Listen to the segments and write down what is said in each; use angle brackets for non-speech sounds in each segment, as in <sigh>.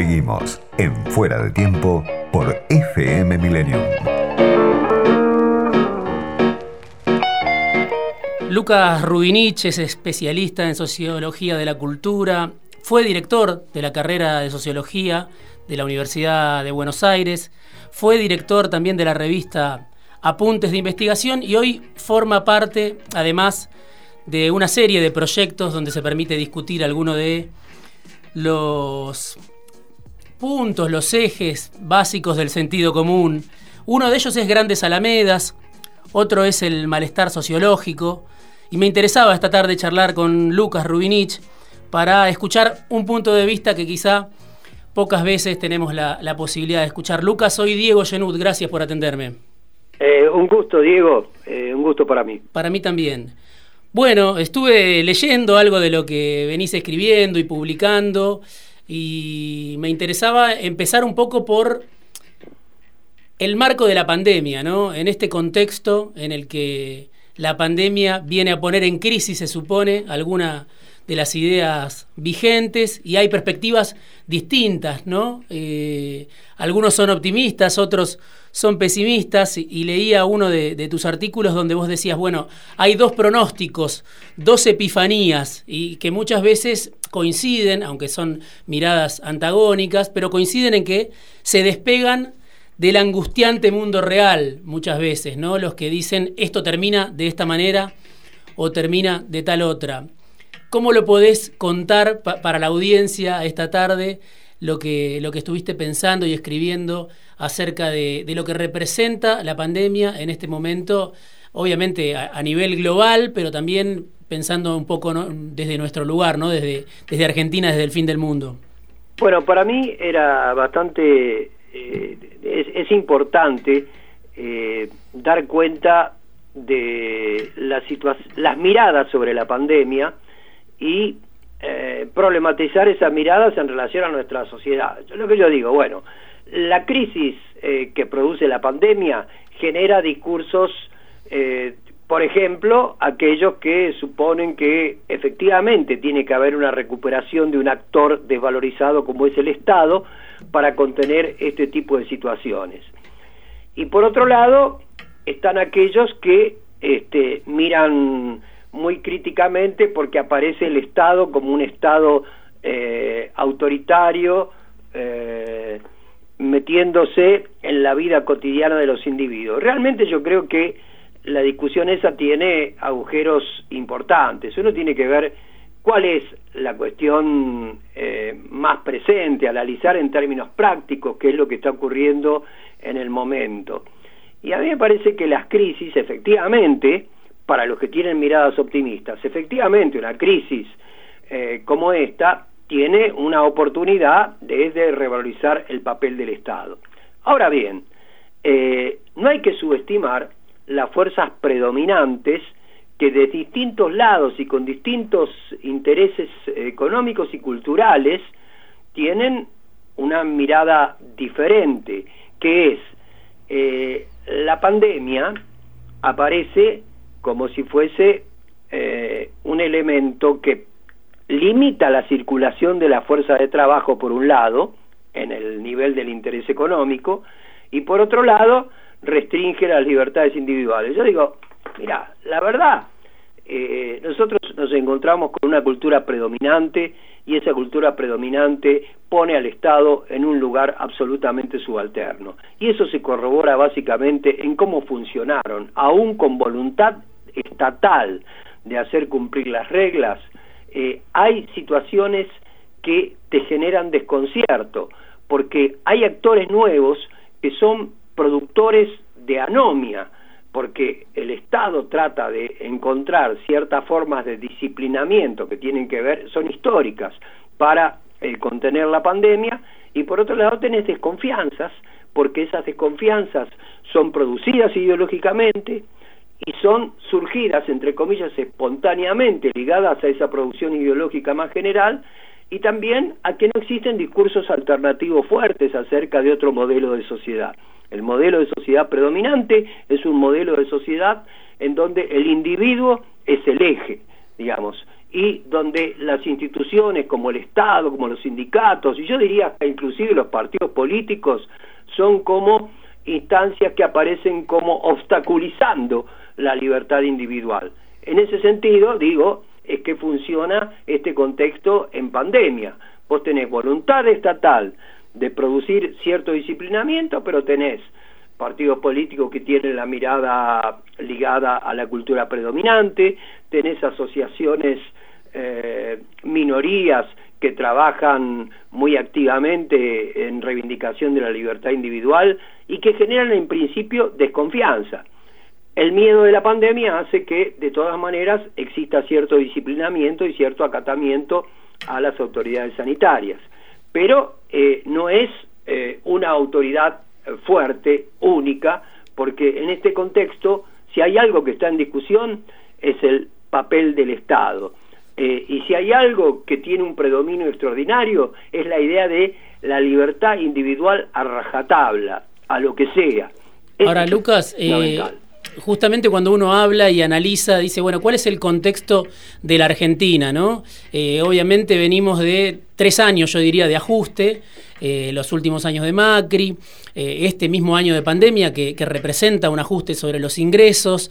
Seguimos en Fuera de Tiempo por FM Millennium. Lucas Rubinich es especialista en sociología de la cultura, fue director de la carrera de sociología de la Universidad de Buenos Aires, fue director también de la revista Apuntes de Investigación y hoy forma parte, además, de una serie de proyectos donde se permite discutir alguno de los puntos, los ejes básicos del sentido común. Uno de ellos es Grandes Alamedas, otro es el malestar sociológico, y me interesaba esta tarde charlar con Lucas Rubinich para escuchar un punto de vista que quizá pocas veces tenemos la, posibilidad de escuchar. Lucas, soy Diego Genut, gracias por atenderme. Eh, un gusto, Diego, eh, un gusto para mí. Para mí también. Bueno, estuve leyendo algo de lo que venís escribiendo y publicando y me interesaba empezar un poco por el marco de la pandemia, ¿no? En este contexto en el que la pandemia viene a poner en crisis, se supone, alguna de las ideas vigentes y hay perspectivas distintas, ¿no? Eh, algunos son optimistas, otros son pesimistas y, leía uno de, tus artículos donde vos decías, bueno, hay dos pronósticos, dos epifanías y que muchas veces coinciden, aunque son miradas antagónicas, pero coinciden en que se despegan del angustiante mundo real muchas veces, ¿no? Los que dicen esto termina de esta manera o termina de tal otra. ¿Cómo lo podés contar para la audiencia esta tarde lo que, lo que estuviste pensando y escribiendo acerca de, lo que representa la pandemia en este momento, obviamente a, nivel global, pero también pensando un poco desde nuestro lugar, ¿no? desde, desde Argentina, desde el fin del mundo? Bueno, para mí era bastante eh, es, importante eh, dar cuenta de la las miradas sobre la pandemia y problematizar esas miradas en relación a nuestra sociedad. Yo, lo que yo digo, bueno, la crisis que produce la pandemia genera discursos, por ejemplo, aquellos que suponen que efectivamente tiene que haber una recuperación de un actor desvalorizado como es el Estado, para contener este tipo de situaciones. Y por otro lado, están aquellos que este, miran muy críticamente porque aparece el Estado como un Estado eh, autoritario, eh, metiéndose en la vida cotidiana de los individuos. Realmente yo creo que la discusión esa tiene agujeros importantes. Uno tiene que ver ¿Cuál es la cuestión eh, más presente, analizar en términos prácticos qué es lo que está ocurriendo en el momento? Y a mí me parece que las crisis, efectivamente, para los que tienen miradas optimistas, efectivamente una crisis eh, como esta tiene una oportunidad de, revalorizar el papel del Estado. Ahora bien, eh, no hay que subestimar las fuerzas predominantes que de distintos lados y con distintos intereses económicos y culturales tienen una mirada diferente, que es eh, la pandemia aparece como si fuese eh, un elemento que limita la circulación de la fuerza de trabajo por un lado, en el nivel del interés económico, y por otro lado restringe las libertades individuales. Yo digo, mira, la verdad, eh, nosotros nos encontramos con una cultura predominante y esa cultura predominante pone al Estado en un lugar absolutamente subalterno. Y eso se corrobora básicamente en cómo funcionaron, aún con voluntad estatal de hacer cumplir las reglas, eh, hay situaciones que te generan desconcierto, porque hay actores nuevos que son productores de anomia, porque el Estado trata de encontrar ciertas formas de disciplinamiento que tienen que ver, son históricas, para eh, contener la pandemia, y por otro lado tenés desconfianzas, porque esas desconfianzas son producidas ideológicamente y son surgidas, entre comillas, espontáneamente, ligadas a esa producción ideológica más general, y también a que no existen discursos alternativos fuertes acerca de otro modelo de sociedad. El modelo de sociedad predominante es un modelo de sociedad en donde el individuo es el eje, digamos, y donde las instituciones como el Estado, como los sindicatos, y yo diría que inclusive los partidos políticos, son como instancias que aparecen como obstaculizando la libertad individual. En ese sentido, digo, es que funciona este contexto en pandemia. Vos tenés voluntad estatal de producir cierto disciplinamiento, pero tenés partidos políticos que tienen la mirada ligada a la cultura predominante, tenés asociaciones eh, minorías que trabajan muy activamente en reivindicación de la libertad individual y que generan en principio desconfianza. El miedo de la pandemia hace que de todas maneras exista cierto disciplinamiento y cierto acatamiento a las autoridades sanitarias, pero eh, no es eh, una autoridad fuerte, única, porque en este contexto, si hay algo que está en discusión, es el papel del Estado. Eh, y si hay algo que tiene un predominio extraordinario, es la idea de la libertad individual a rajatabla, a lo que sea. Ahora, Lucas, eh, justamente cuando uno habla y analiza, dice, bueno, ¿cuál es el contexto de la Argentina? ¿no? Eh, obviamente venimos de tres años, yo diría, de ajuste, los últimos años de Macri, este mismo año de pandemia que representa un ajuste sobre los ingresos.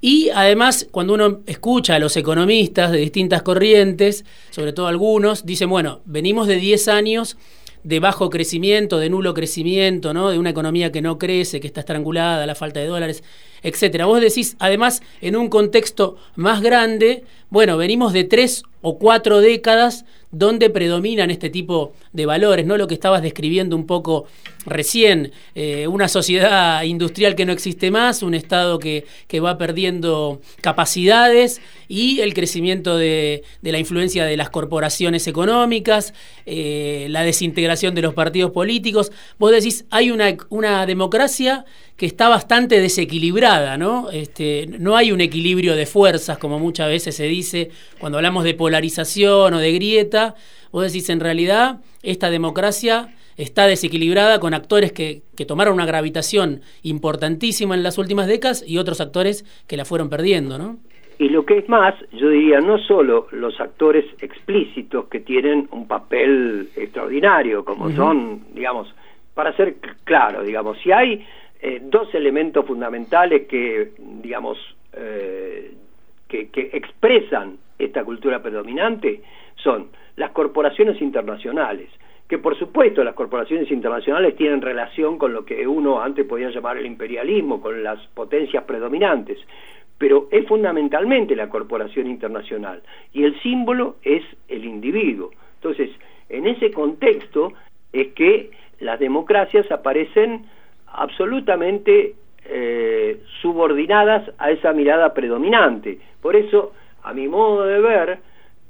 Y además, cuando uno escucha a los economistas de distintas corrientes, sobre todo algunos, dicen, bueno, venimos de 10 años de bajo crecimiento, de nulo crecimiento, ¿no? de una economía que no crece, que está estrangulada, la falta de dólares, etcétera. Vos decís, además, en un contexto más grande, bueno, venimos de tres o cuatro décadas donde predominan este tipo de valores, ¿no? Lo que estabas describiendo un poco recién, eh, una sociedad industrial que no existe más, un Estado que, que va perdiendo capacidades y el crecimiento de, de, la influencia de las corporaciones económicas, eh, la desintegración de los partidos políticos. Vos decís, hay una, una democracia que está bastante desequilibrada, ¿no? Este, no hay un equilibrio de fuerzas, como muchas veces se dice cuando hablamos de polarización o de grieta. Vos decís, en realidad, esta democracia está desequilibrada con actores que, tomaron una gravitación importantísima en las últimas décadas y otros actores que la fueron perdiendo, ¿no? Y lo que es más, yo diría, no solo los actores explícitos que tienen un papel extraordinario, como son, digamos, para ser claro, digamos, si hay eh, dos elementos fundamentales que, digamos, eh, que, que expresan esta cultura predominante, son las corporaciones internacionales que por supuesto las corporaciones internacionales tienen relación con lo que uno antes podía llamar el imperialismo, con las potencias predominantes, pero es fundamentalmente la corporación internacional y el símbolo es el individuo. Entonces, en ese contexto es que las democracias aparecen absolutamente eh, subordinadas a esa mirada predominante. Por eso, a mi modo de ver,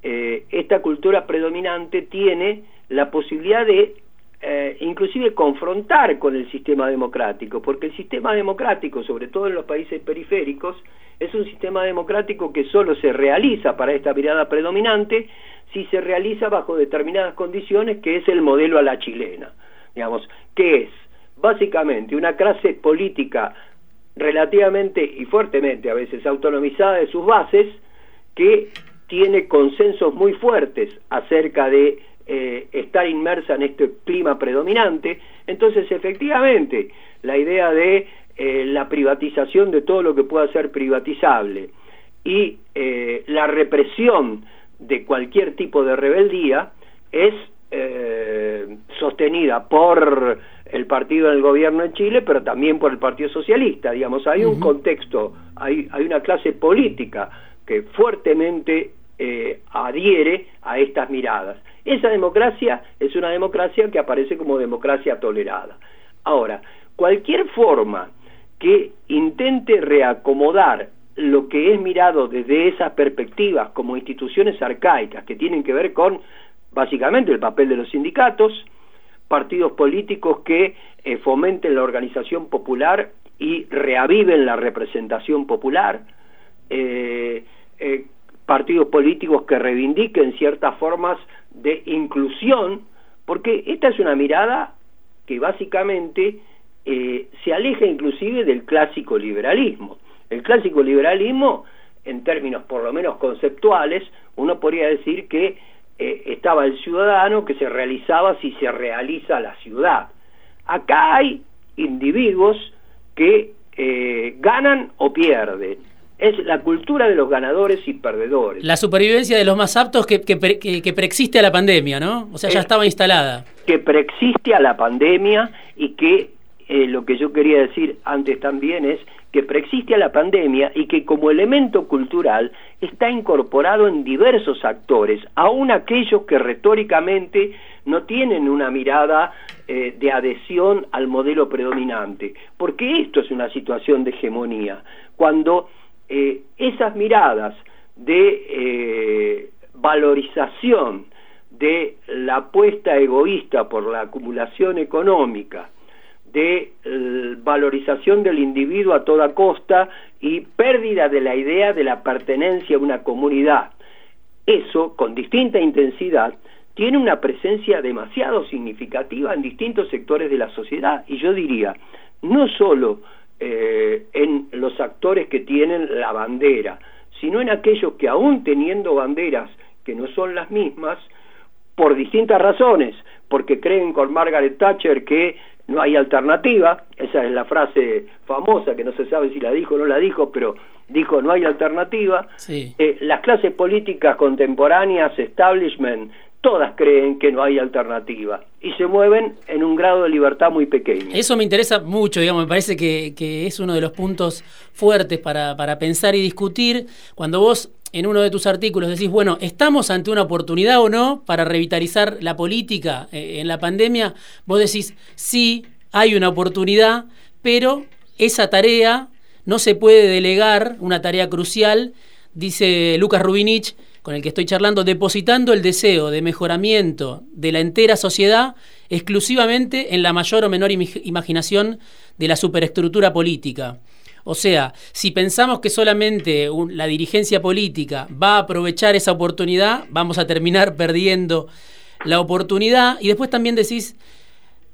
eh, esta cultura predominante tiene la posibilidad de eh, inclusive confrontar con el sistema democrático, porque el sistema democrático, sobre todo en los países periféricos, es un sistema democrático que solo se realiza para esta mirada predominante si se realiza bajo determinadas condiciones, que es el modelo a la chilena, digamos, que es básicamente una clase política relativamente y fuertemente a veces autonomizada de sus bases, que tiene consensos muy fuertes acerca de eh, estar inmersa en este clima predominante. Entonces, efectivamente, la idea de eh, la privatización de todo lo que pueda ser privatizable y eh, la represión de cualquier tipo de rebeldía es sostenida por el partido del gobierno en Chile, pero también por el Partido Socialista. Digamos, hay un contexto, hay, hay una clase política que fuertemente adhiere a estas miradas. Esa democracia es una democracia que aparece como democracia tolerada. Ahora, cualquier forma que intente reacomodar lo que es mirado desde esas perspectivas como instituciones arcaicas que tienen que ver con básicamente el papel de los sindicatos, partidos políticos que eh, fomenten la organización popular y reaviven la representación popular, eh, eh, partidos políticos que reivindiquen ciertas formas de inclusión, porque esta es una mirada que básicamente se aleja inclusive del clásico liberalismo. El clásico liberalismo, en términos por lo menos conceptuales, uno podría decir que eh, estaba el ciudadano que se realizaba si se realiza la ciudad. Acá hay individuos que eh, ganan o pierden. Es la cultura de los ganadores y perdedores. La supervivencia de los más aptos que, que, preexiste a la pandemia, ¿no? O sea, ya estaba instalada. Que preexiste a la pandemia y que eh, lo que yo quería decir antes también es que preexiste a la pandemia y que como elemento cultural está incorporado en diversos actores, aun aquellos que retóricamente no tienen una mirada eh, de adhesión al modelo predominante, porque esto es una situación de hegemonía, cuando eh, esas miradas de eh, valorización de la apuesta egoísta por la acumulación económica, de eh, valorización del individuo a toda costa y pérdida de la idea de la pertenencia a una comunidad. Eso, con distinta intensidad, tiene una presencia demasiado significativa en distintos sectores de la sociedad y yo diría, no solo eh, en los actores que tienen la bandera, sino en aquellos que aún teniendo banderas que no son las mismas, por distintas razones, porque creen con Margaret Thatcher que no hay alternativa, esa es la frase famosa que no se sabe si la dijo o no la dijo, pero dijo no hay alternativa. Eh, las clases políticas contemporáneas, establishment, todas creen que no hay alternativa y se mueven en un grado de libertad muy pequeño. Eso me interesa mucho, digamos, me parece que, es uno de los puntos fuertes para, para pensar y discutir. Cuando vos en uno de tus artículos decís, bueno, ¿estamos ante una oportunidad o no para revitalizar la política eh, en la pandemia? Vos decís, sí, hay una oportunidad, pero esa tarea no se puede delegar, una tarea crucial, dice Lucas Rubinich, con el que estoy charlando, depositando el deseo de mejoramiento de la entera sociedad exclusivamente en la mayor o menor imaginación de la superestructura política. O sea, si pensamos que solamente la dirigencia política va a aprovechar esa oportunidad, vamos a terminar <laughs> perdiendo la oportunidad. Y después también decís,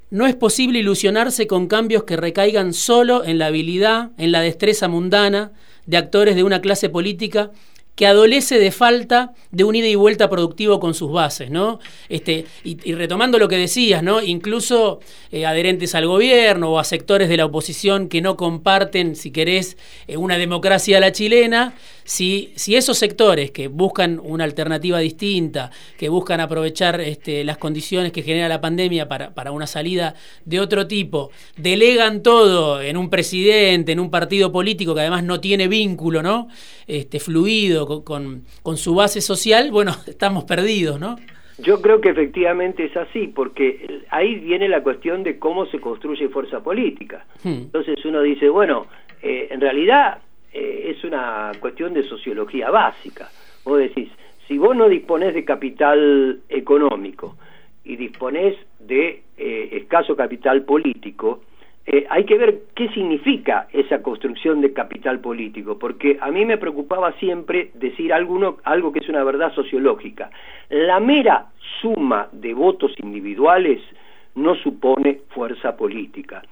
no es posible ilusionarse con cambios que recaigan solo en la habilidad, en la destreza mundana de actores de una clase política que adolece de falta de un ida y vuelta productivo con sus bases, ¿no? Este, y, retomando lo que decías, ¿no? Incluso eh, adherentes al gobierno o a sectores de la oposición que no comparten, si querés, eh, una democracia a la chilena, si, si, esos sectores que buscan una alternativa distinta, que buscan aprovechar este, las condiciones que genera la pandemia para, para una salida de otro tipo, delegan todo en un presidente, en un partido político que además no tiene vínculo, ¿no? Este, fluido con, su base social, bueno, <laughs> estamos perdidos, ¿no? Yo creo que efectivamente es así, porque ahí viene la cuestión de cómo se construye fuerza política. Hmm. Entonces uno dice, bueno, eh, en realidad eh, es una cuestión de sociología básica. Vos decís, si vos no disponés de capital económico y disponés de eh, escaso capital político, eh, hay que ver qué significa esa construcción de capital político, porque a mí me preocupaba siempre decir algo, algo que es una verdad sociológica. La mera suma de votos individuales no supone fuerza política,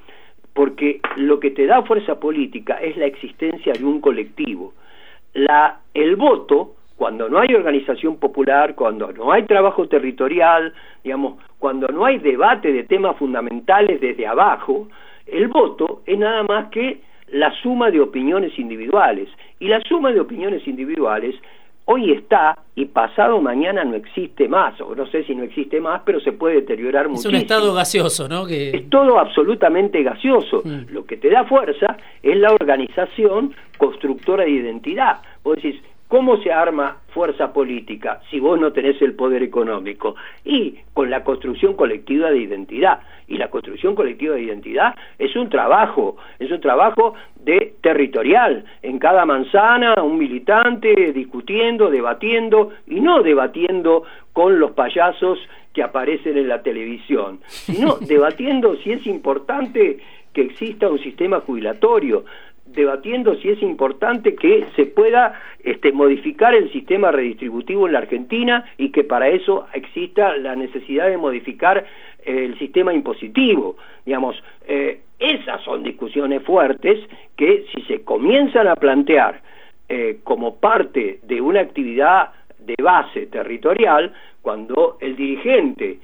porque lo que te da fuerza política es la existencia de un colectivo. El voto, cuando no hay organización popular, cuando no hay trabajo territorial, digamos, cuando no hay debate de temas fundamentales desde abajo, el voto es nada más que la suma de opiniones individuales. Y la suma de opiniones individuales hoy está y pasado mañana no existe más, o no sé si no existe más, pero se puede deteriorar mucho. Es un estado gaseoso, ¿no? Es todo absolutamente gaseoso. Mm. Lo que te da fuerza es la organización constructora de identidad. Vos decís, ¿Cómo se arma fuerza política si vos no tenés el poder económico? Y con la construcción colectiva de identidad. Y la construcción colectiva de identidad es un trabajo, es un trabajo de territorial. En cada manzana un militante discutiendo, debatiendo y no debatiendo con los payasos que aparecen en la televisión, sino <laughs> debatiendo si es importante que exista un sistema jubilatorio, debatiendo si es importante que se pueda este, modificar el sistema redistributivo en la Argentina y que para eso exista la necesidad de modificar eh, el sistema impositivo. Digamos, eh, esas son discusiones fuertes que si se comienzan a plantear eh, como parte de una actividad de base territorial, cuando el dirigente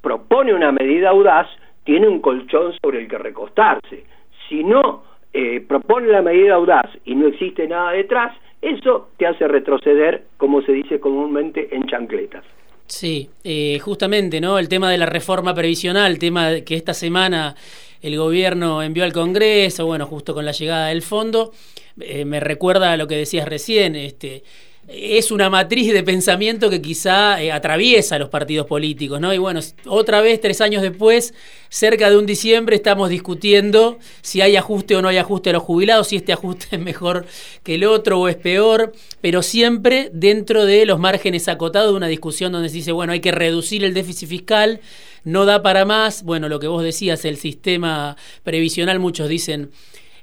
propone una medida audaz, tiene un colchón sobre el que recostarse. Si no eh, propone la medida audaz y no existe nada detrás, eso te hace retroceder, como se dice comúnmente, en chancletas. Sí, eh, justamente, ¿no? El tema de la reforma previsional, tema que esta semana el gobierno envió al Congreso, bueno, justo con la llegada del fondo, eh, me recuerda a lo que decías recién, este, es una matriz de pensamiento que quizá eh, atraviesa los partidos políticos, ¿no? Y bueno, otra vez, tres años después, cerca de un diciembre, estamos discutiendo si hay ajuste o no hay ajuste a los jubilados, si este ajuste es mejor que el otro o es peor, pero siempre dentro de los márgenes acotados de una discusión donde se dice, bueno, hay que reducir el déficit fiscal, no da para más, bueno, lo que vos decías, el sistema previsional, muchos dicen,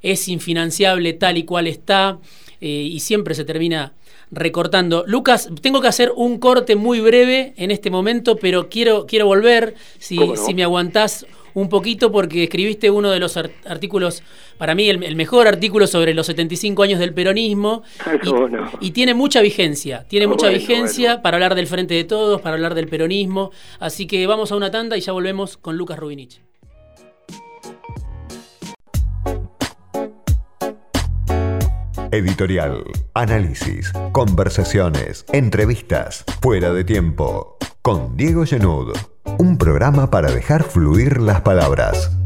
es infinanciable tal y cual está, eh, y siempre se termina recortando. Lucas, tengo que hacer un corte muy breve en este momento, pero quiero, quiero volver, si, si me aguantás un poquito, porque escribiste uno de los artículos, para mí el, mejor artículo sobre los 75 años del peronismo, <laughs> y, tiene mucha vigencia, tiene mucha vigencia para hablar del Frente de Todos, para hablar del peronismo, así que vamos a una tanda y ya volvemos con Lucas Rubinich. Editorial, análisis, conversaciones, entrevistas, fuera de tiempo. Con Diego Genud, un programa para dejar fluir las palabras.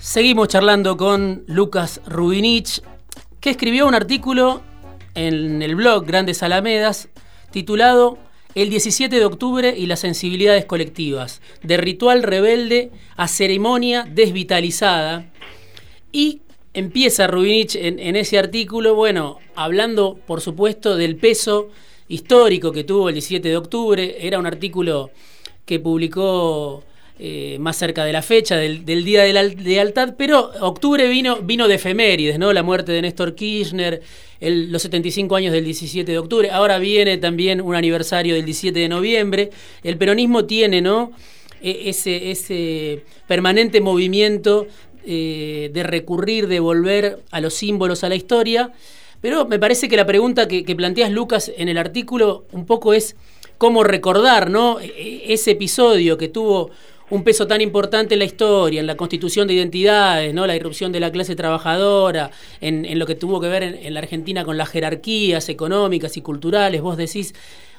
Seguimos charlando con Lucas Rubinich, que escribió un artículo en el blog Grandes Alamedas titulado el 17 de octubre y las sensibilidades colectivas, de ritual rebelde a ceremonia desvitalizada. Y empieza Rubinich en, ese artículo, bueno, hablando por supuesto del peso histórico que tuvo el 17 de octubre. Era un artículo que publicó eh, más cerca de la fecha del, Día de la Lealtad, pero octubre vino, vino de efemérides, ¿no? La muerte de Néstor Kirchner, los 75 años del 17 de octubre, ahora viene también un aniversario del 17 de noviembre. El peronismo tiene, ¿no? E, ese, ese permanente movimiento eh, de recurrir, de volver a los símbolos, a la historia. Pero me parece que la pregunta que, que planteas, Lucas, en el artículo, un poco es cómo recordar, ¿no? E, e, ese episodio que tuvo un peso tan importante en la historia, en la constitución de identidades, ¿no? la irrupción de la clase trabajadora, en, lo que tuvo que ver en, la Argentina con las jerarquías económicas y culturales, vos decís,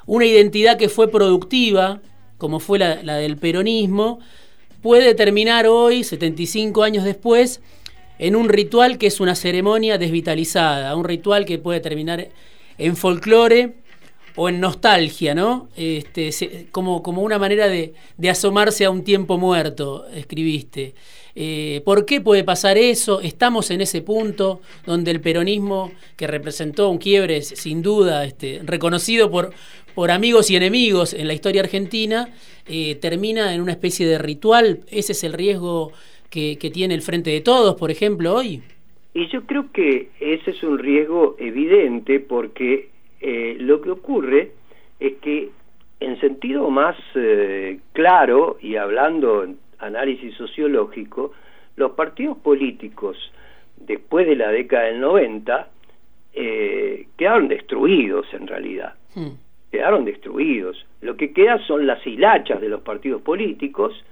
una identidad que fue productiva, como fue la, del peronismo, puede terminar hoy, 75 años después, en un ritual que es una ceremonia desvitalizada, un ritual que puede terminar en folclore o en nostalgia, ¿no? Este, como, como una manera de, asomarse a un tiempo muerto, escribiste. Eh, ¿Por qué puede pasar eso? Estamos en ese punto donde el peronismo, que representó un quiebre sin duda, este, reconocido por, por amigos y enemigos en la historia argentina, eh, termina en una especie de ritual. ¿Ese es el riesgo que, que tiene el Frente de Todos, por ejemplo, hoy? Y yo creo que ese es un riesgo evidente porque eh, lo que ocurre es que en sentido más eh, claro y hablando en análisis sociológico, los partidos políticos después de la década del 90 eh, quedaron destruidos en realidad. Hmm. Quedaron destruidos. Lo que queda son las hilachas de los partidos políticos.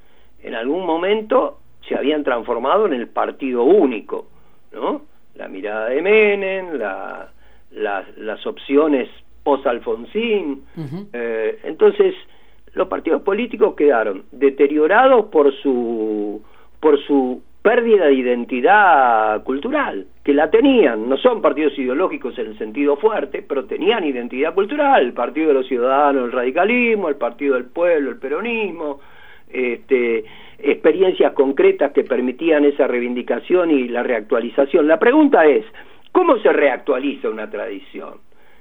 En algún momento se habían transformado en el partido único, ¿no? La mirada de Menem, la, las, opciones post-Alfonsín. Eh, entonces, los partidos políticos quedaron deteriorados por su, por su pérdida de identidad cultural, que la tenían, no son partidos ideológicos en el sentido fuerte, pero tenían identidad cultural, el Partido de los Ciudadanos, el radicalismo, el Partido del Pueblo, el peronismo, este, experiencias concretas que permitían esa reivindicación y la reactualización. La pregunta es, ¿Cómo se reactualiza una tradición?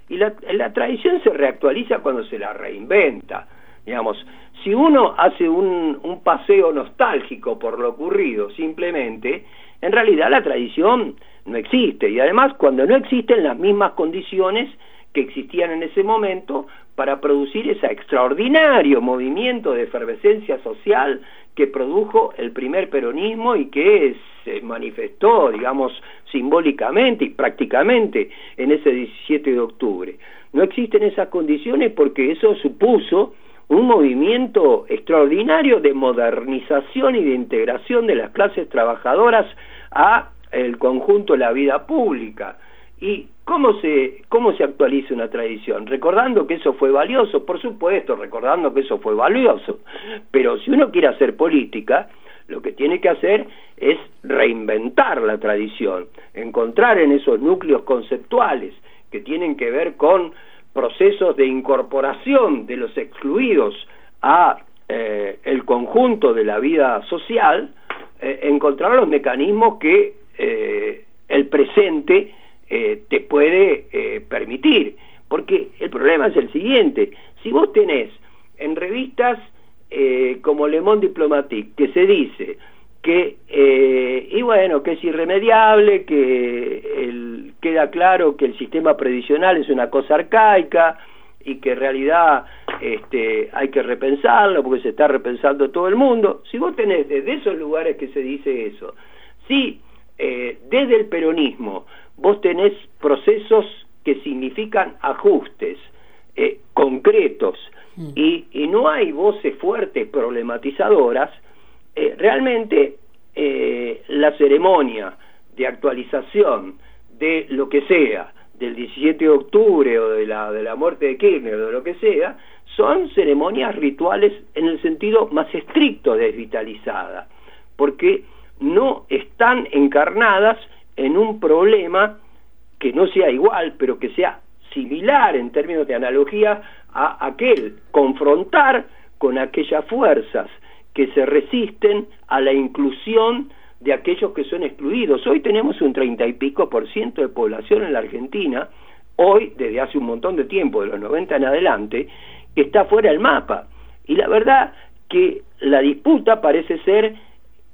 Y la, tradición se reactualiza cuando se la reinventa. Digamos, si uno hace un, un paseo nostálgico por lo ocurrido simplemente, en realidad la tradición no existe. Y además, cuando no existen las mismas condiciones que existían en ese momento para producir ese extraordinario movimiento de efervescencia social que produjo el primer peronismo y que se manifestó, digamos, simbólicamente y prácticamente en ese 17 de octubre. No existen esas condiciones porque eso supuso un movimiento extraordinario de modernización y de integración de las clases trabajadoras a el conjunto de la vida pública. ¿Y cómo se, cómo se actualiza una tradición? Recordando que eso fue valioso, por supuesto, recordando que eso fue valioso, pero si uno quiere hacer política, lo que tiene que hacer es reinventar la tradición, encontrar en esos núcleos conceptuales que tienen que ver con procesos de incorporación de los excluidos a eh, el conjunto de la vida social, eh, encontrar los mecanismos que eh, el presente te puede permitir. Porque el problema es el siguiente, si vos tenés en revistas como Le Monde Diplomatique, que se dice que, y bueno, que es irremediable, que queda claro que el sistema previsional es una cosa arcaica y que en realidad este, hay que repensarlo porque se está repensando todo el mundo. Si vos tenés desde esos lugares que se dice eso, si eh, desde el peronismo vos tenés procesos que significan ajustes eh, concretos mm. y, y, no hay voces fuertes problematizadoras, eh, realmente la ceremonia de actualización de lo que sea, del 17 de octubre o de la, de la muerte de Kirchner o de lo que sea, son ceremonias rituales en el sentido más estricto de desvitalizada, porque no están encarnadas en un problema que no sea igual, pero que sea similar en términos de analogía a aquel, confrontar con aquellas fuerzas que se resisten a la inclusión de aquellos que son excluidos. Hoy tenemos un treinta y pico por ciento de población en la Argentina, hoy, desde hace un montón de tiempo, de los 90 en adelante, que está fuera del mapa. Y la verdad que la disputa parece ser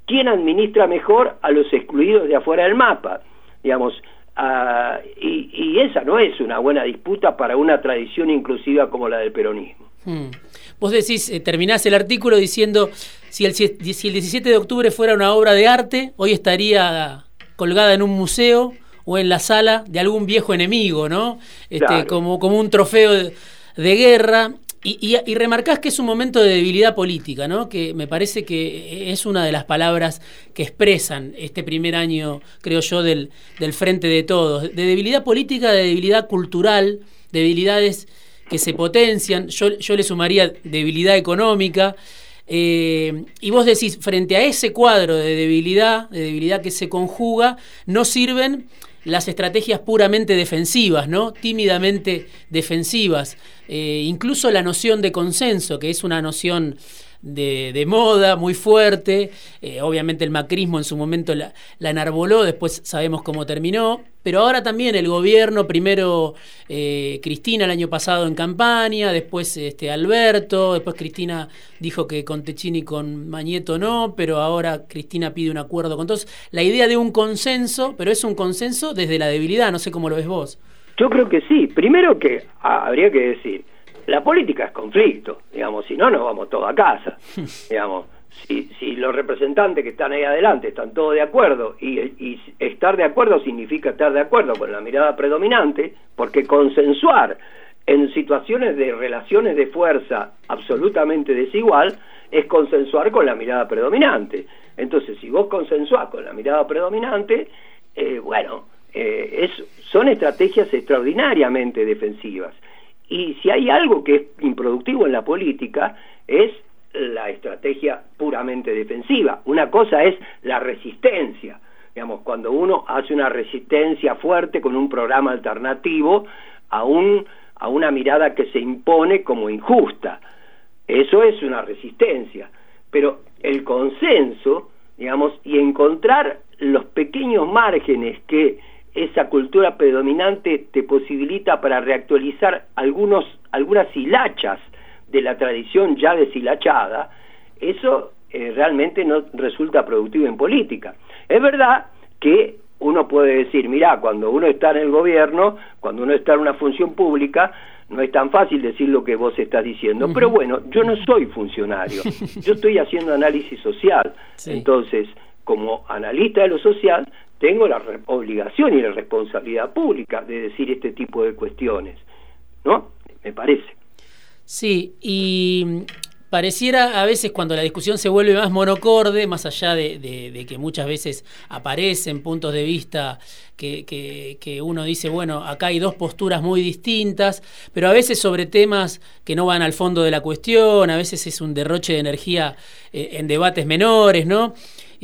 quién administra mejor a los excluidos de afuera del mapa. Digamos, ah, y, esa no es una buena disputa para una tradición inclusiva como la del peronismo. Hmm. Vos decís, eh, terminás el artículo diciendo, si el, si el 17 de octubre fuera una obra de arte, hoy estaría colgada en un museo o en la sala de algún viejo enemigo, ¿no? Este, como, como un trofeo de, guerra. Y, y, remarcás que es un momento de debilidad política, ¿no? Que me parece que es una de las palabras que expresan este primer año, creo yo, del, del frente de todos. De debilidad política, de debilidad cultural, debilidades que se potencian, yo, le sumaría debilidad económica. Eh, y vos decís, frente a ese cuadro de debilidad, de debilidad que se conjuga, no sirven las estrategias puramente defensivas, ¿no? Tímidamente defensivas. Eh, incluso la noción de consenso, que es una noción de, moda muy fuerte. Eh, obviamente el macrismo en su momento la, enarboló, después sabemos cómo terminó. Pero ahora también el gobierno, primero eh, Cristina el año pasado en campaña, después este, Alberto, después Cristina dijo que con Techini y con Mañeto no, pero ahora Cristina pide un acuerdo con todos. La idea de un consenso, pero es un consenso desde la debilidad, no sé cómo lo ves vos. Yo creo que sí. Primero que ah, habría que decir, la política es conflicto, digamos, si no nos vamos todos a casa, <laughs> digamos. Si, si los representantes que están ahí adelante están todos de acuerdo y, y, estar de acuerdo significa estar de acuerdo con la mirada predominante, porque consensuar en situaciones de relaciones de fuerza absolutamente desigual es consensuar con la mirada predominante. Entonces, si vos consensuás con la mirada predominante, eh, bueno, eh, es, son estrategias extraordinariamente defensivas. Y si hay algo que es improductivo en la política, es la estrategia puramente defensiva. Una cosa es la resistencia. Digamos, cuando uno hace una resistencia fuerte con un programa alternativo a, un, a una mirada que se impone como injusta. Eso es una resistencia. Pero el consenso, digamos, y encontrar los pequeños márgenes que esa cultura predominante te posibilita para reactualizar algunos, algunas hilachas de la tradición ya deshilachada, eso eh, realmente no resulta productivo en política. Es verdad que uno puede decir, mira, cuando uno está en el gobierno, cuando uno está en una función pública, no es tan fácil decir lo que vos estás diciendo, pero bueno, yo no soy funcionario, <laughs> yo estoy haciendo análisis social, entonces, como analista de lo social, tengo la obligación y la responsabilidad pública de decir este tipo de cuestiones, ¿no? Me parece. Sí, y pareciera a veces cuando la discusión se vuelve más monocorde, más allá de, que muchas veces aparecen puntos de vista que, uno dice, bueno, acá hay dos posturas muy distintas, pero a veces sobre temas que no van al fondo de la cuestión, a veces es un derroche de energía eh, en debates menores, ¿no?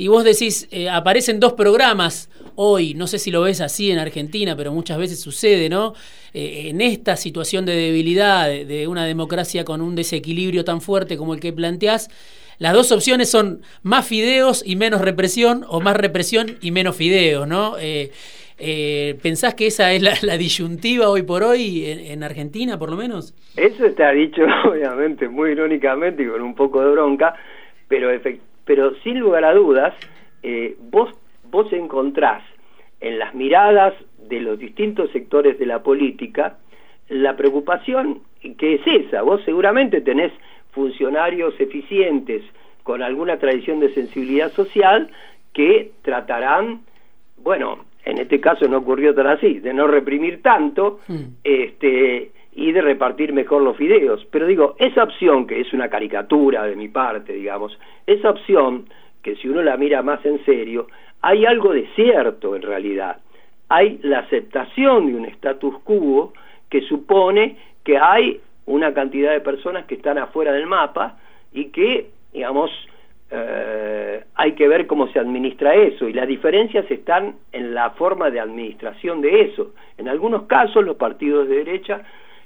Y vos decís, eh, aparecen dos programas hoy, no sé si lo ves así en Argentina, pero muchas veces sucede, ¿no? Eh, en esta situación de debilidad de, una democracia con un desequilibrio tan fuerte como el que planteás, las dos opciones son más fideos y menos represión o más represión y menos fideos, ¿no? Eh, eh, ¿Pensás que esa es la, disyuntiva hoy por hoy en, Argentina, por lo menos? Eso está dicho, <laughs> obviamente, muy irónicamente y con un poco de bronca, pero, pero sin lugar a dudas, vos, vos encontrás en las miradas de los distintos sectores de la política, la preocupación que es esa. Vos seguramente tenés funcionarios eficientes con alguna tradición de sensibilidad social que tratarán, bueno, en este caso no ocurrió tan así, de no reprimir tanto mm. este, y de repartir mejor los fideos. Pero digo, esa opción, que es una caricatura de mi parte, digamos, esa opción, que si uno la mira más en serio, hay algo de cierto en realidad hay la aceptación de un status quo que supone que hay una cantidad de personas que están afuera del mapa y que, digamos, eh, hay que ver cómo se administra eso y las diferencias están en la forma de administración de eso. En algunos casos los partidos de derecha,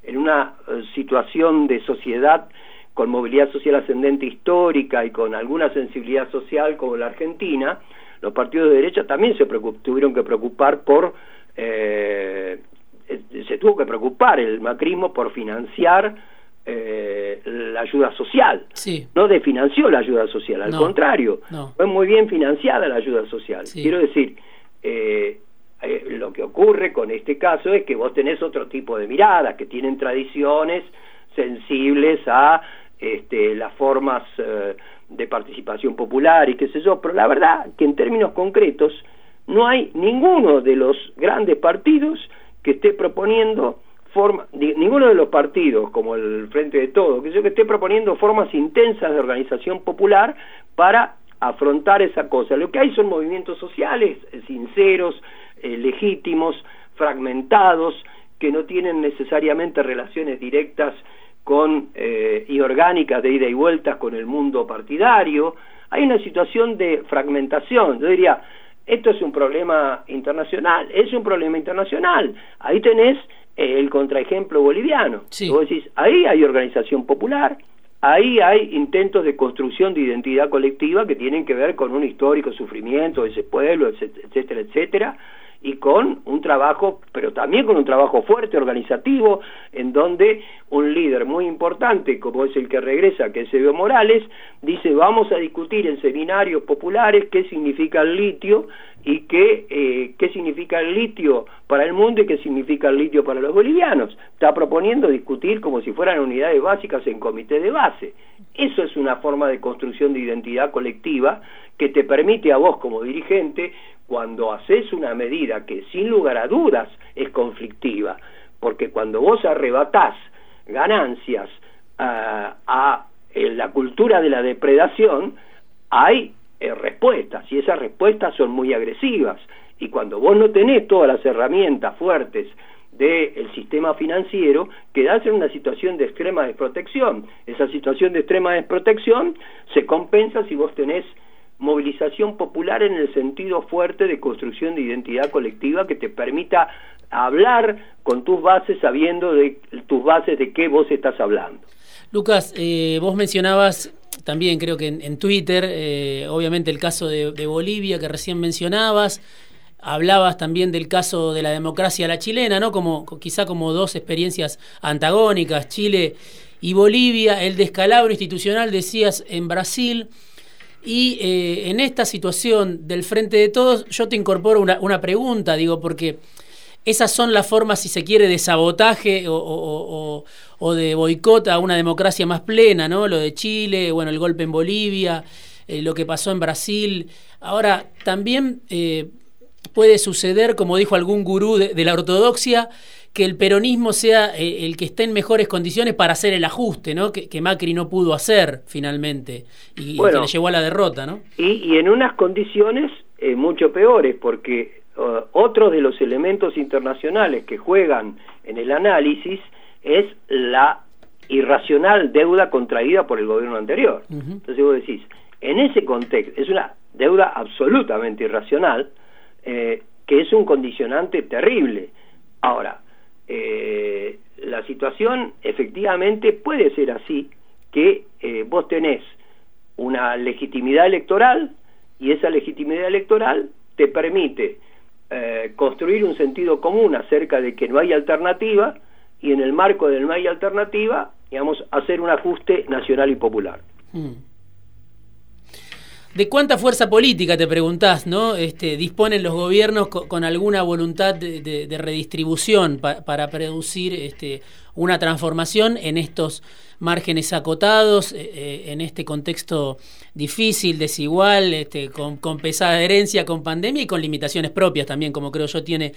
en una eh, situación de sociedad con movilidad social ascendente histórica y con alguna sensibilidad social como la Argentina, los partidos de derecha también se tuvieron que preocupar por, eh, se tuvo que preocupar el macrismo por financiar eh, la ayuda social. No desfinanció la ayuda social, al contrario, fue muy bien financiada la ayuda social. Quiero decir, eh, lo que ocurre con este caso es que vos tenés otro tipo de miradas que tienen tradiciones sensibles a este, las formas de participación popular y qué sé yo, pero la verdad que en términos concretos no hay ninguno de los grandes partidos que esté proponiendo forma, ninguno de los partidos como el Frente de Todo, que, que esté proponiendo formas intensas de organización popular para afrontar esa cosa. Lo que hay son movimientos sociales eh, sinceros, eh, legítimos, fragmentados, que no tienen necesariamente relaciones directas con, eh, y orgánicas de ida y vuelta con el mundo partidario. Hay una situación de fragmentación. Yo diría, esto es un problema internacional, es un problema internacional. Ahí tenés eh, el contraejemplo boliviano. Vos decís, ahí hay organización popular, ahí hay intentos de construcción de identidad colectiva que tienen que ver con un histórico sufrimiento de ese pueblo, etcétera, etcétera y con un trabajo, pero también con un trabajo fuerte, organizativo, en donde un líder muy importante, como es el que regresa, que es Evo Morales, dice vamos a discutir en seminarios populares qué significa el litio y qué, eh, qué significa el litio para el mundo y qué significa el litio para los bolivianos. Está proponiendo discutir como si fueran unidades básicas en comité de base. Eso es una forma de construcción de identidad colectiva que te permite a vos como dirigente cuando haces una medida que sin lugar a dudas es conflictiva, porque cuando vos arrebatás ganancias ah, a la cultura de la depredación, hay eh, respuestas, y esas respuestas son muy agresivas, y cuando vos no tenés todas las herramientas fuertes del sistema financiero, quedás en una situación de extrema desprotección. Esa situación de extrema desprotección se compensa si vos tenés movilización popular en el sentido fuerte de construcción de identidad colectiva que te permita hablar con tus bases sabiendo de tus bases de qué vos estás hablando. Lucas, eh, vos mencionabas también creo que en, Twitter, eh, obviamente el caso de, Bolivia que recién mencionabas, hablabas también del caso de la democracia la chilena, ¿no? Como quizá como dos experiencias antagónicas, Chile y Bolivia, el descalabro institucional decías en Brasil. Y eh, en esta situación del frente de todos, yo te incorporo una, pregunta, digo, porque esas son las formas, si se quiere, de sabotaje o, de boicot a una democracia más plena, ¿no? Lo de Chile, bueno, el golpe en Bolivia, eh, lo que pasó en Brasil. Ahora, también eh, puede suceder, como dijo algún gurú de, la ortodoxia, que el peronismo sea eh, el que esté en mejores condiciones para hacer el ajuste, ¿no? Que, Macri no pudo hacer finalmente y, que le llevó a la derrota, ¿no? Y, en unas condiciones mucho peores, porque uh, otro de los elementos internacionales que juegan en el análisis es la irracional deuda contraída por el gobierno anterior. Entonces vos decís, en ese contexto, es una deuda absolutamente irracional, eh, que es un condicionante terrible. Ahora, eh, la situación efectivamente puede ser así, que eh, vos tenés una legitimidad electoral y esa legitimidad electoral te permite construir un sentido común acerca de que no hay alternativa y en el marco del no hay alternativa, digamos, hacer un ajuste nacional y popular. Mm. ¿De cuánta fuerza política, te preguntás, ¿no? Este, disponen los gobiernos con, alguna voluntad de, redistribución para producir este, una transformación en estos márgenes acotados, eh, eh, en este contexto difícil, desigual, este, con pesada herencia, con pandemia y con limitaciones propias también, como creo yo tiene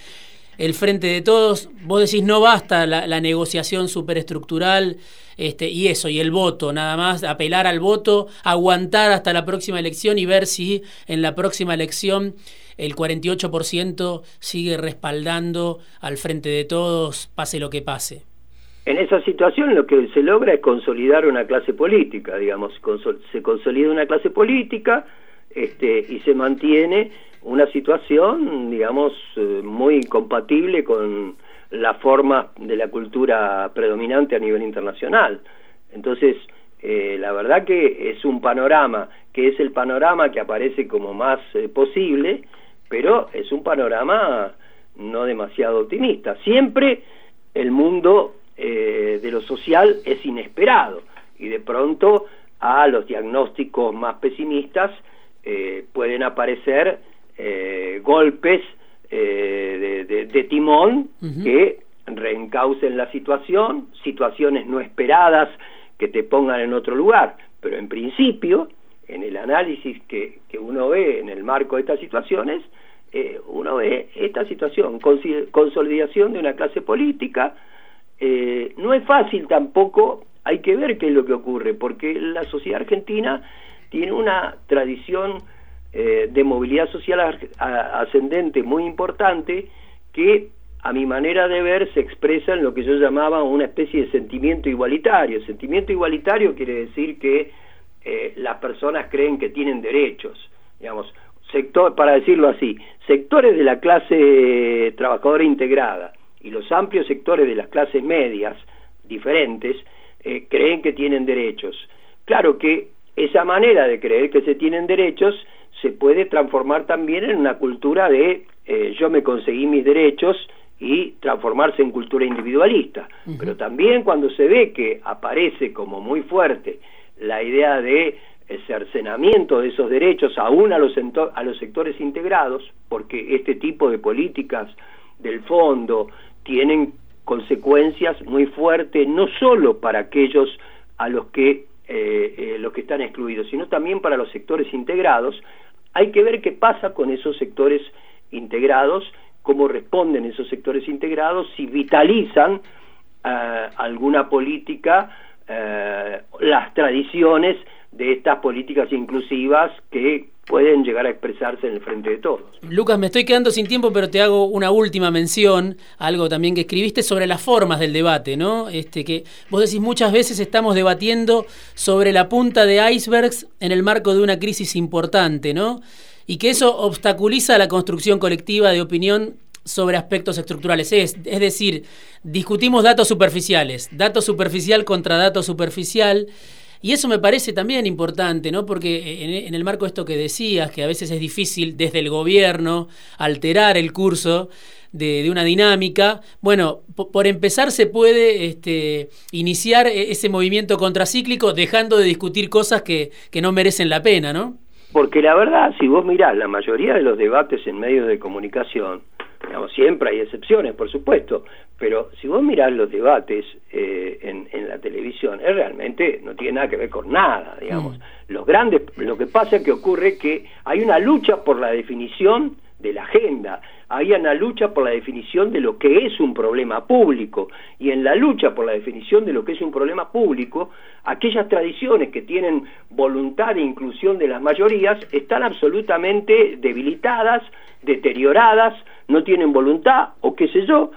el frente de todos, vos decís no basta la, negociación superestructural este, y eso, y el voto, nada más, apelar al voto, aguantar hasta la próxima elección y ver si en la próxima elección el 48% sigue respaldando al frente de todos, pase lo que pase. En esa situación lo que se logra es consolidar una clase política, digamos, se consolida una clase política este, y se mantiene una situación, digamos, eh, muy compatible con la forma de la cultura predominante a nivel internacional. Entonces, eh, la verdad que es un panorama, que es el panorama que aparece como más eh, posible, pero es un panorama no demasiado optimista. Siempre el mundo de lo social es inesperado y de pronto a los diagnósticos más pesimistas pueden aparecer eh, golpes eh, de, timón que reencaucen la situación, situaciones no esperadas que te pongan en otro lugar. Pero en principio, en el análisis que, uno ve en el marco de estas situaciones, eh, uno ve esta situación, consolidación de una clase política. no es fácil tampoco, hay que ver qué es lo que ocurre, porque la sociedad argentina tiene una tradición eh, de movilidad social ascendente muy importante que a mi manera de ver se expresa en lo que yo llamaba una especie de sentimiento igualitario. Sentimiento igualitario quiere decir que eh, las personas creen que tienen derechos, digamos, sector, para decirlo así, sectores de la clase trabajadora integrada y los amplios sectores de las clases medias diferentes eh, creen que tienen derechos. Claro que esa manera de creer que se tienen derechos se puede transformar también en una cultura de eh, yo me conseguí mis derechos y transformarse en cultura individualista. Pero también cuando se ve que aparece como muy fuerte la idea de cercenamiento de esos derechos aún a los, a los sectores integrados, porque este tipo de políticas del fondo tienen consecuencias muy fuertes no solo para aquellos a los que eh, eh, los que están excluidos, sino también para los sectores integrados, hay que ver qué pasa con esos sectores integrados, cómo responden esos sectores integrados, si vitalizan eh, alguna política, eh, las tradiciones de estas políticas inclusivas que pueden llegar a expresarse en el frente de todos. Lucas, me estoy quedando sin tiempo, pero te hago una última mención, algo también que escribiste sobre las formas del debate, ¿no? Este que vos decís muchas veces estamos debatiendo sobre la punta de icebergs en el marco de una crisis importante, ¿no? Y que eso obstaculiza la construcción colectiva de opinión sobre aspectos estructurales. Es, es decir, discutimos datos superficiales, dato superficial contra dato superficial y eso me parece también importante, ¿no? Porque en, el marco de esto que decías, que a veces es difícil desde el gobierno alterar el curso de, una dinámica, bueno, por, empezar se puede este, iniciar e, ese movimiento contracíclico dejando de discutir cosas que, que no merecen la pena, ¿no? Porque la verdad, si vos mirás la mayoría de los debates en medios de comunicación, Digamos, siempre hay excepciones, por supuesto, pero si vos mirás los debates eh, en, la televisión, es realmente no tiene nada que ver con nada, digamos. Mm. Los grandes, lo que pasa es que ocurre que hay una lucha por la definición de la agenda, hay una lucha por la definición de lo que es un problema público, y en la lucha por la definición de lo que es un problema público, aquellas tradiciones que tienen voluntad de inclusión de las mayorías están absolutamente debilitadas, deterioradas, no tienen voluntad o qué sé yo,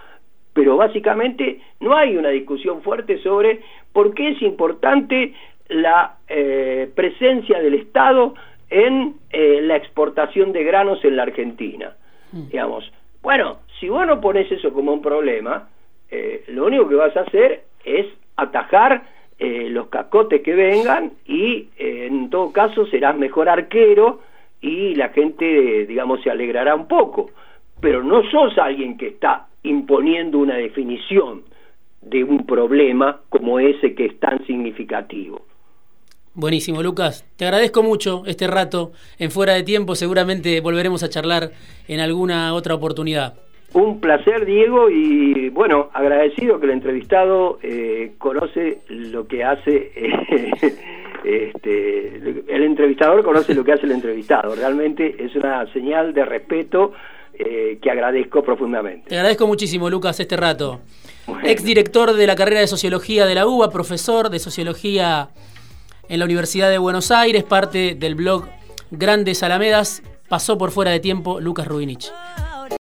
pero básicamente no hay una discusión fuerte sobre por qué es importante la eh, presencia del Estado en eh, la exportación de granos en la Argentina. Mm. Digamos, bueno, si vos no pones eso como un problema, eh, lo único que vas a hacer es atajar los cacotes que vengan y en todo caso serás mejor arquero y la gente, digamos, se alegrará un poco. Pero no sos alguien que está imponiendo una definición de un problema como ese que es tan significativo. Buenísimo, Lucas. Te agradezco mucho este rato en fuera de tiempo. Seguramente volveremos a charlar en alguna otra oportunidad. Un placer, Diego, y bueno, agradecido que el entrevistado eh, conoce lo que hace, <laughs> este, el entrevistador conoce lo que hace el entrevistado. Realmente es una señal de respeto eh, que agradezco profundamente. Te agradezco muchísimo, Lucas, este rato. Ex director de la carrera de Sociología de la UBA, profesor de Sociología en la Universidad de Buenos Aires, parte del blog Grandes Alamedas, pasó por fuera de tiempo Lucas Rubinich.